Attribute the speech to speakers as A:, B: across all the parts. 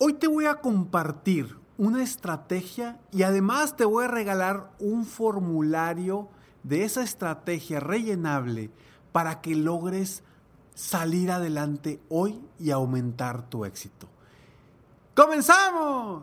A: Hoy te voy a compartir una estrategia y además te voy a regalar un formulario de esa estrategia rellenable para que logres salir adelante hoy y aumentar tu éxito. ¡Comenzamos!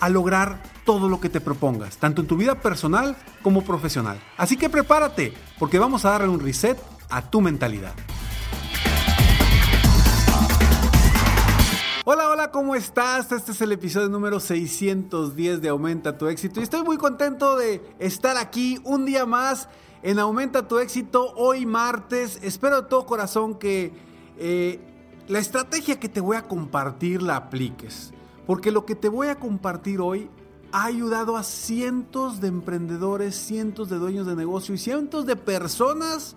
A: a lograr todo lo que te propongas, tanto en tu vida personal como profesional. Así que prepárate, porque vamos a darle un reset a tu mentalidad. Hola, hola, ¿cómo estás? Este es el episodio número 610 de Aumenta tu éxito y estoy muy contento de estar aquí un día más en Aumenta tu éxito hoy martes. Espero de todo corazón que eh, la estrategia que te voy a compartir la apliques. Porque lo que te voy a compartir hoy ha ayudado a cientos de emprendedores, cientos de dueños de negocio y cientos de personas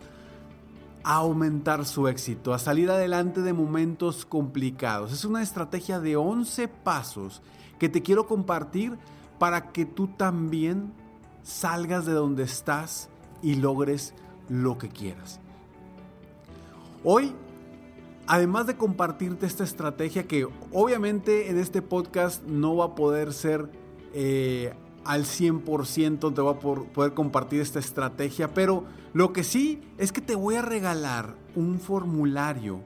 A: a aumentar su éxito, a salir adelante de momentos complicados. Es una estrategia de 11 pasos que te quiero compartir para que tú también salgas de donde estás y logres lo que quieras. Hoy además de compartirte esta estrategia que obviamente en este podcast no va a poder ser eh, al 100%, te voy a poder compartir esta estrategia, pero lo que sí es que te voy a regalar un formulario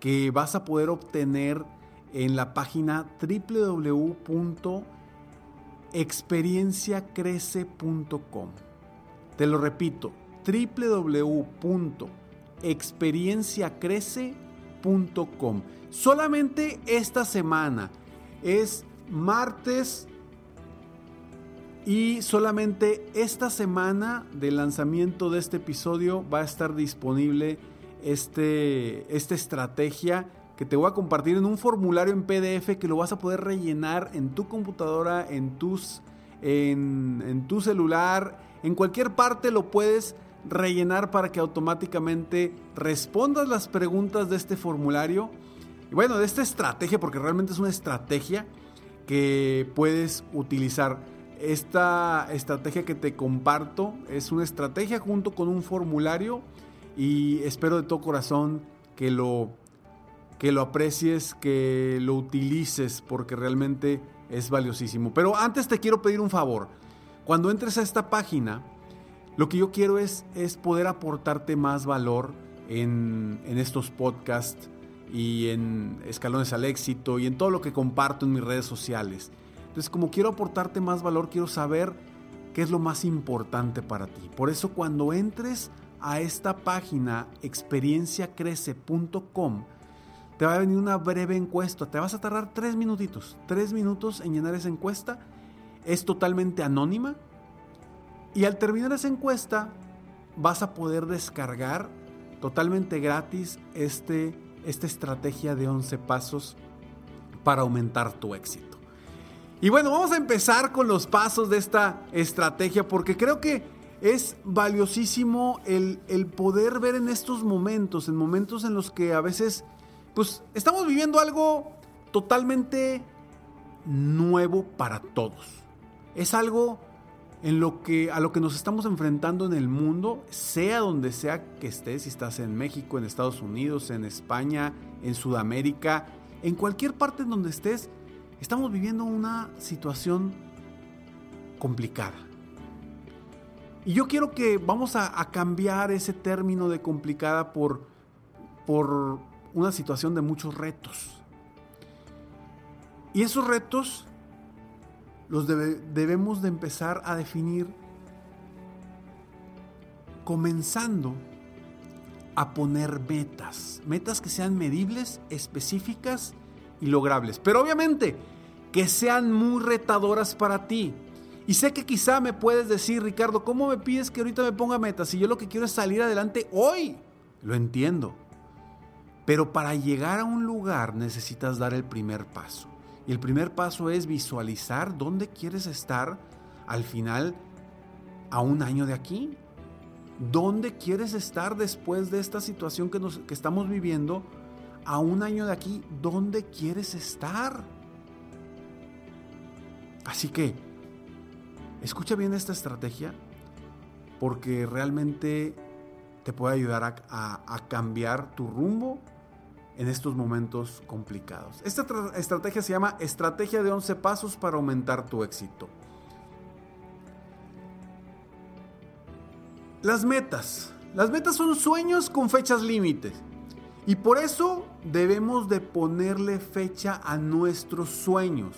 A: que vas a poder obtener en la página www.experienciacrece.com. Te lo repito, www.experienciacrece.com Solamente esta semana. Es martes y solamente esta semana del lanzamiento de este episodio va a estar disponible este, esta estrategia que te voy a compartir en un formulario en PDF que lo vas a poder rellenar en tu computadora, en, tus, en, en tu celular, en cualquier parte lo puedes rellenar para que automáticamente respondas las preguntas de este formulario. Y bueno, de esta estrategia, porque realmente es una estrategia que puedes utilizar. Esta estrategia que te comparto es una estrategia junto con un formulario y espero de todo corazón que lo, que lo aprecies, que lo utilices porque realmente es valiosísimo. Pero antes te quiero pedir un favor. Cuando entres a esta página, lo que yo quiero es, es poder aportarte más valor en, estos podcasts y en Escalones al Éxito y en todo lo que comparto en mis redes sociales. Entonces, como quiero aportarte más valor, quiero saber qué es lo más importante para ti. Por eso cuando entres a esta página experienciacrece.com, te va a venir una breve encuesta. Te vas a tardar tres minutitos, tres minutos en llenar esa encuesta. Es totalmente anónima y al terminar esa encuesta, vas a poder descargar totalmente gratis este, esta estrategia de 11 pasos para aumentar tu éxito. Y bueno, vamos a empezar con los pasos de esta estrategia porque creo que es valiosísimo el, el poder ver en estos momentos, en momentos en los que a veces pues estamos viviendo algo totalmente nuevo para todos. Es algo en lo que, a lo que nos estamos enfrentando en el mundo, sea donde sea que estés, si estás en México, en Estados Unidos, en España, en Sudamérica, en cualquier parte donde estés, estamos viviendo una situación complicada. Y yo quiero que vamos a, a cambiar ese término de complicada por, por una situación de muchos retos. Y esos retos los debemos de empezar a definir comenzando a poner metas, metas que sean medibles, específicas y logrables, pero obviamente que sean muy retadoras para ti. Y sé que quizá me puedes decir, Ricardo, ¿cómo me pides que ahorita me ponga metas? Si yo lo que quiero es salir adelante hoy, lo entiendo. Pero para llegar a un lugar necesitas dar el primer paso. Y el primer paso es visualizar dónde quieres estar al final a un año de aquí. ¿Dónde quieres estar después de esta situación que, nos, que estamos viviendo a un año de aquí? ¿Dónde quieres estar? Así que, escucha bien esta estrategia porque realmente te puede ayudar a, cambiar tu rumbo en estos momentos complicados. Esta estrategia se llama Estrategia de 11 Pasos para aumentar tu éxito. Las metas. Las metas son sueños con fechas límites. Y por eso debemos de ponerle fecha a nuestros sueños.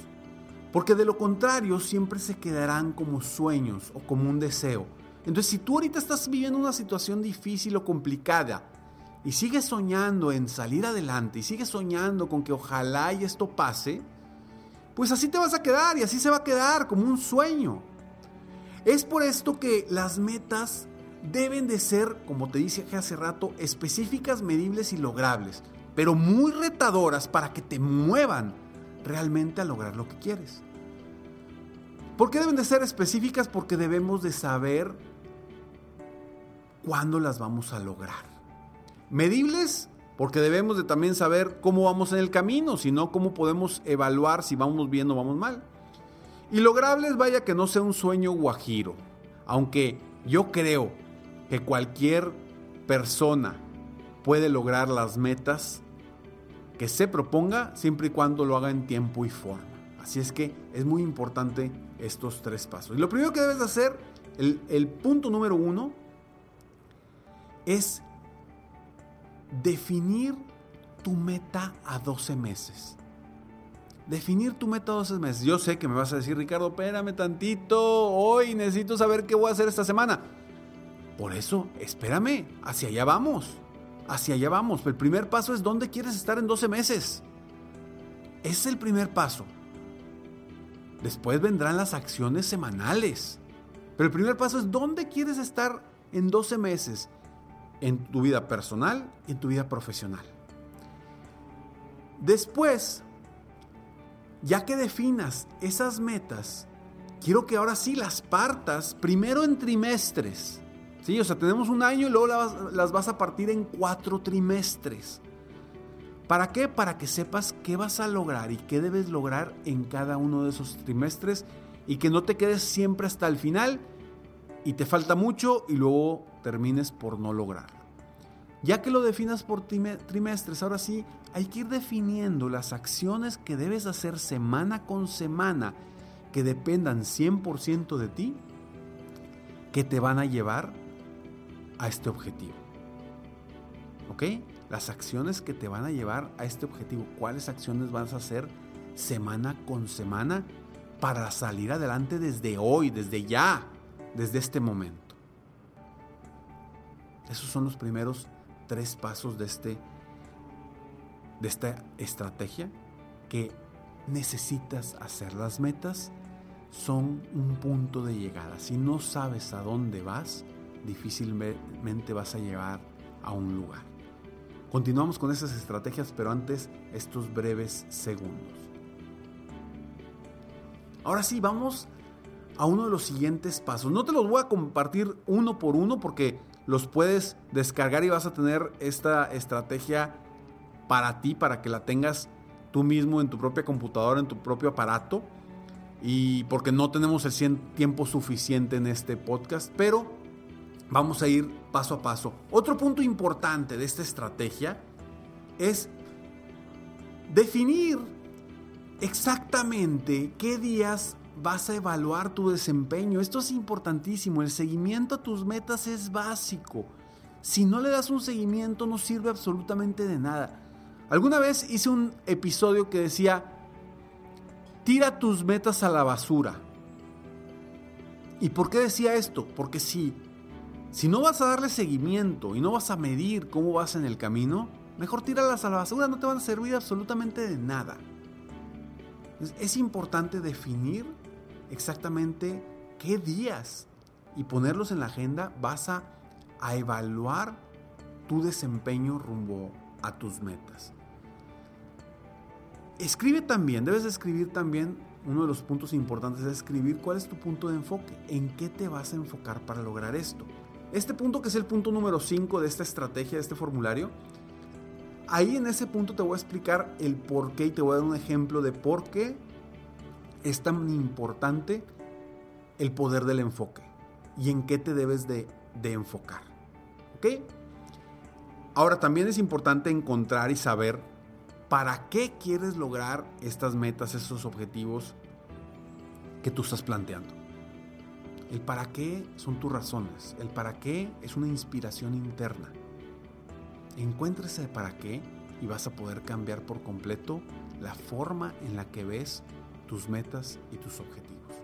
A: Porque de lo contrario siempre se quedarán como sueños o como un deseo. Entonces si tú ahorita estás viviendo una situación difícil o complicada y sigues soñando en salir adelante y sigues soñando con que ojalá y esto pase, pues así te vas a quedar y así se va a quedar como un sueño. Es por esto que las metas deben de ser, como te dije hace rato, específicas, medibles y logrables, pero muy retadoras para que te muevan realmente a lograr lo que quieres. ¿Por qué deben de ser específicas? Porque debemos de saber cuándo las vamos a lograr. Medibles, porque debemos de también saber cómo vamos en el camino, si no, cómo podemos evaluar si vamos bien o vamos mal. Y logrables, vaya que no sea un sueño guajiro, aunque yo creo que cualquier persona puede lograr las metas que se proponga siempre y cuando lo haga en tiempo y forma. Así es que es muy importante estos tres pasos. Y lo primero que debes hacer, el, el punto número uno, es definir tu meta a 12 meses. Definir tu meta a 12 meses. Yo sé que me vas a decir, Ricardo, espérame tantito, hoy necesito saber qué voy a hacer esta semana. Por eso, espérame, hacia allá vamos. Hacia allá vamos. El primer paso es dónde quieres estar en 12 meses. Ese es el primer paso. Después vendrán las acciones semanales. Pero el primer paso es dónde quieres estar en 12 meses. En tu vida personal y en tu vida profesional. Después, ya que definas esas metas, quiero que ahora sí las partas primero en trimestres. Sí, o sea, tenemos un año y luego las, vas a partir en cuatro trimestres. ¿Para qué? Para que sepas qué vas a lograr y qué debes lograr en cada uno de esos trimestres y que no te quedes siempre hasta el final y te falta mucho y luego termines por no lograrlo. Ya que lo definas por trimestres, ahora sí hay que ir definiendo las acciones que debes hacer semana con semana que dependan 100% de ti, que te van a llevar a este objetivo. ¿Ok? Las acciones que te van a llevar a este objetivo. ¿Cuáles acciones vas a hacer semana con semana para salir adelante desde hoy, desde ya, desde este momento? Esos son los primeros tres pasos de, este, de esta estrategia que necesitas hacer. Las metas son un punto de llegada. Si no sabes a dónde vas, difícilmente vas a llevar a un lugar. Continuamos con esas estrategias, pero antes estos breves segundos. Ahora sí, vamos a uno de los siguientes pasos. No te los voy a compartir uno por uno porque los puedes descargar y vas a tener esta estrategia para ti, para que la tengas tú mismo en tu propia computadora, en tu propio aparato. Y porque no tenemos el tiempo suficiente en este podcast, pero Vamos a ir paso a paso. Otro punto importante de esta estrategia es definir exactamente qué días vas a evaluar tu desempeño. Esto es importantísimo. El seguimiento a tus metas es básico. Si no le das un seguimiento no sirve absolutamente de nada. Alguna vez hice un episodio que decía, tira tus metas a la basura. ¿Y por qué decía esto? Porque si si no vas a darle seguimiento y no vas a medir cómo vas en el camino, mejor tíralas a la basura, no te van a servir absolutamente de nada. Es importante definir exactamente qué días y ponerlos en la agenda vas a, a evaluar tu desempeño rumbo a tus metas. Escribe también, debes escribir también, uno de los puntos importantes es escribir cuál es tu punto de enfoque, en qué te vas a enfocar para lograr esto. Este punto que es el punto número 5 de esta estrategia, de este formulario, ahí en ese punto te voy a explicar el por qué y te voy a dar un ejemplo de por qué es tan importante el poder del enfoque y en qué te debes de, enfocar. ¿Ok? Ahora también es importante encontrar y saber para qué quieres lograr estas metas, estos objetivos que tú estás planteando. El para qué son tus razones, el para qué es una inspiración interna. Encuentra ese para qué y vas a poder cambiar por completo la forma en la que ves tus metas y tus objetivos.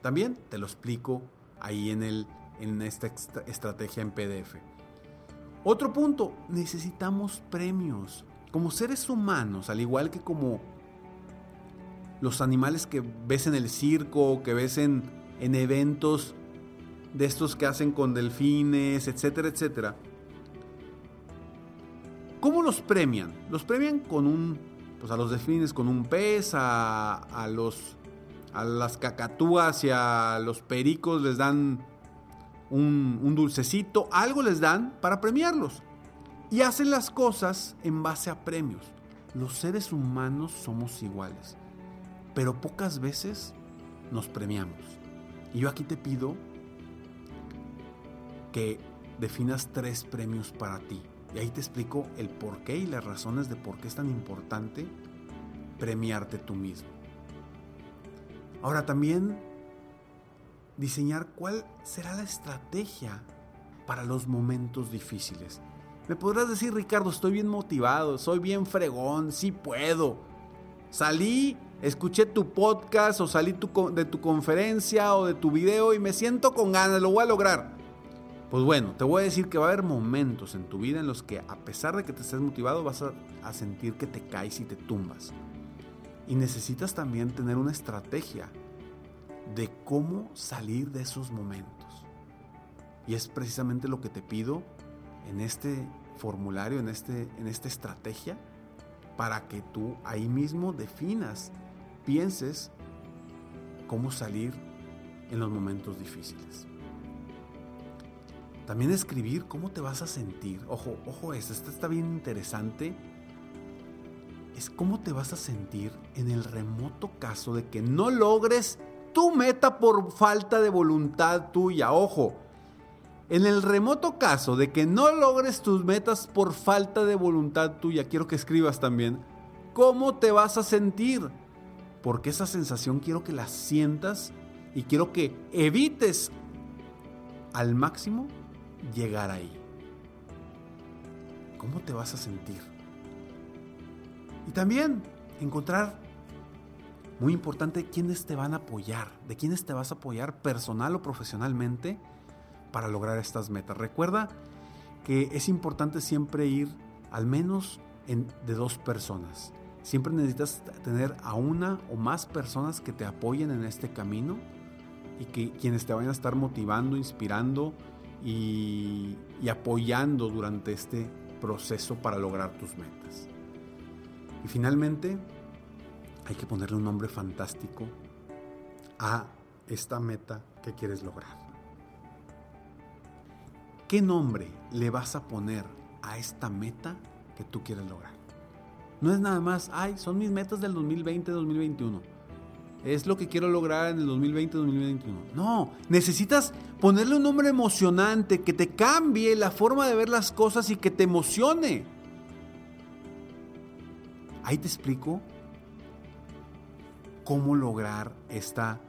A: También te lo explico ahí en, el, en esta estrategia en PDF. Otro punto, necesitamos premios. Como seres humanos, al igual que como los animales que ves en el circo, que ves en, en eventos de estos que hacen con delfines, etcétera, etcétera. ¿Cómo los premian? Los premian con un, pues a los delfines con un pez, a, a los, a las cacatúas y a los pericos les dan un, un dulcecito, algo les dan para premiarlos y hacen las cosas en base a premios. Los seres humanos somos iguales, pero pocas veces nos premiamos. Y yo aquí te pido que definas tres premios para ti. Y ahí te explico el por qué y las razones de por qué es tan importante premiarte tú mismo. Ahora también diseñar cuál será la estrategia para los momentos difíciles. Me podrás decir, Ricardo, estoy bien motivado, soy bien fregón, sí puedo. Salí, escuché tu podcast o salí de tu conferencia o de tu video y me siento con ganas, lo voy a lograr. Pues bueno, te voy a decir que va a haber momentos en tu vida en los que a pesar de que te estés motivado vas a, a sentir que te caes y te tumbas. Y necesitas también tener una estrategia de cómo salir de esos momentos. Y es precisamente lo que te pido en este formulario, en, este, en esta estrategia, para que tú ahí mismo definas, pienses cómo salir en los momentos difíciles. También escribir cómo te vas a sentir. Ojo, ojo, esto, está bien interesante. Es cómo te vas a sentir en el remoto caso de que no logres tu meta por falta de voluntad tuya. Ojo, en el remoto caso de que no logres tus metas por falta de voluntad tuya, quiero que escribas también, ¿cómo te vas a sentir? Porque esa sensación quiero que la sientas y quiero que evites al máximo llegar ahí. ¿Cómo te vas a sentir? Y también encontrar, muy importante, quiénes te van a apoyar, de quiénes te vas a apoyar personal o profesionalmente para lograr estas metas. Recuerda que es importante siempre ir al menos de dos personas. Siempre necesitas tener a una o más personas que te apoyen en este camino y que quienes te vayan a estar motivando, inspirando y, apoyando durante este proceso para lograr tus metas. Y finalmente, hay que ponerle un nombre fantástico a esta meta que quieres lograr. ¿Qué nombre le vas a poner a esta meta que tú quieres lograr? No es nada más, ay, son mis metas del 2020-2021. Es lo que quiero lograr en el 2020-2021. No, necesitas ponerle un nombre emocionante que te cambie la forma de ver las cosas y que te emocione. Ahí te explico cómo lograr esta,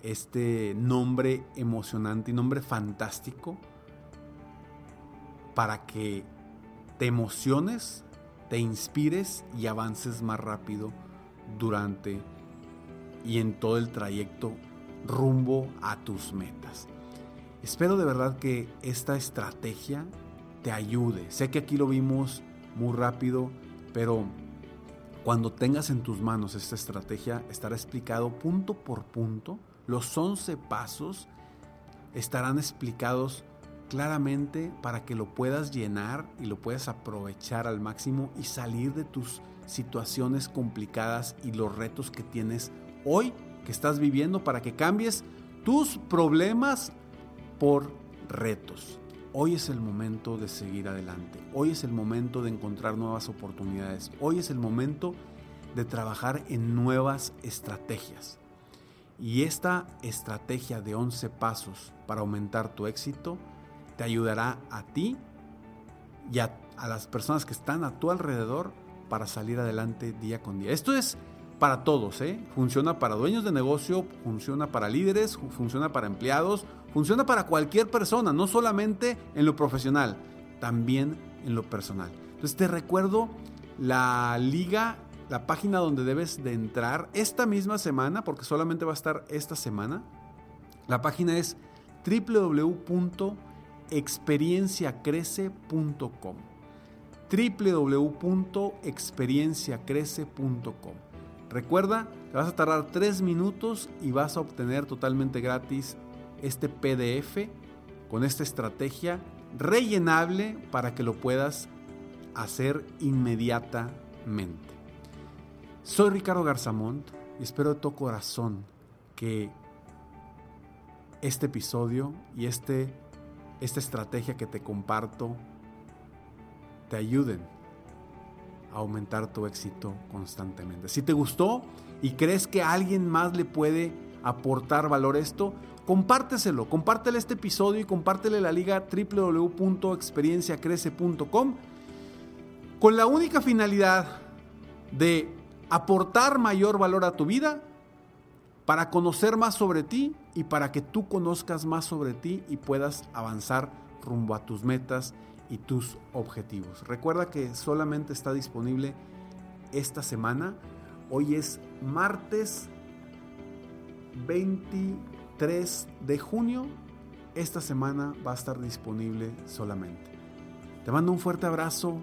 A: este nombre emocionante y nombre fantástico para que te emociones, te inspires y avances más rápido durante y en todo el trayecto rumbo a tus metas. Espero de verdad que esta estrategia te ayude. Sé que aquí lo vimos muy rápido, pero cuando tengas en tus manos esta estrategia estará explicado punto por punto. Los 11 pasos estarán explicados claramente para que lo puedas llenar y lo puedas aprovechar al máximo y salir de tus situaciones complicadas y los retos que tienes hoy, que estás viviendo, para que cambies tus problemas por retos. Hoy es el momento de seguir adelante. Hoy es el momento de encontrar nuevas oportunidades. Hoy es el momento de trabajar en nuevas estrategias. Y esta estrategia de 11 pasos para aumentar tu éxito te ayudará a ti y a, las personas que están a tu alrededor para salir adelante día con día. Esto es para todos, ¿eh? Funciona para dueños de negocio, funciona para líderes, funciona para empleados, funciona para cualquier persona, no solamente en lo profesional, también en lo personal. Entonces te recuerdo la liga, la página donde debes de entrar esta misma semana, porque solamente va a estar esta semana. La página es www.experienciacrece.com www.experienciacrece.com Recuerda, te vas a tardar tres minutos y vas a obtener totalmente gratis este PDF con esta estrategia rellenable para que lo puedas hacer inmediatamente. Soy Ricardo Garzamont y espero de todo corazón que este episodio y este, esta estrategia que te comparto te ayuden aumentar tu éxito constantemente. Si te gustó y crees que alguien más le puede aportar valor esto, compárteselo, compártele este episodio y compártele la liga www.experienciacrece.com con la única finalidad de aportar mayor valor a tu vida, para conocer más sobre ti y para que tú conozcas más sobre ti y puedas avanzar rumbo a tus metas y tus objetivos. Recuerda que solamente está disponible esta semana. Hoy es martes 23 de junio. Esta semana va a estar disponible solamente. Te mando un fuerte abrazo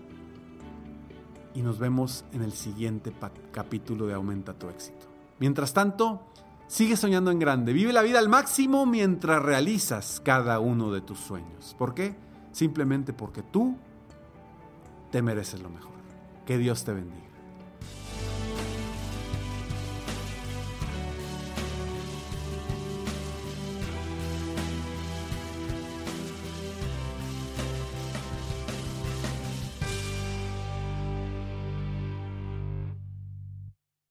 A: y nos vemos en el siguiente capítulo de Aumenta tu éxito. Mientras tanto, sigue soñando en grande. Vive la vida al máximo mientras realizas cada uno de tus sueños. ¿Por qué? Simplemente porque tú te mereces lo mejor. Que Dios te bendiga.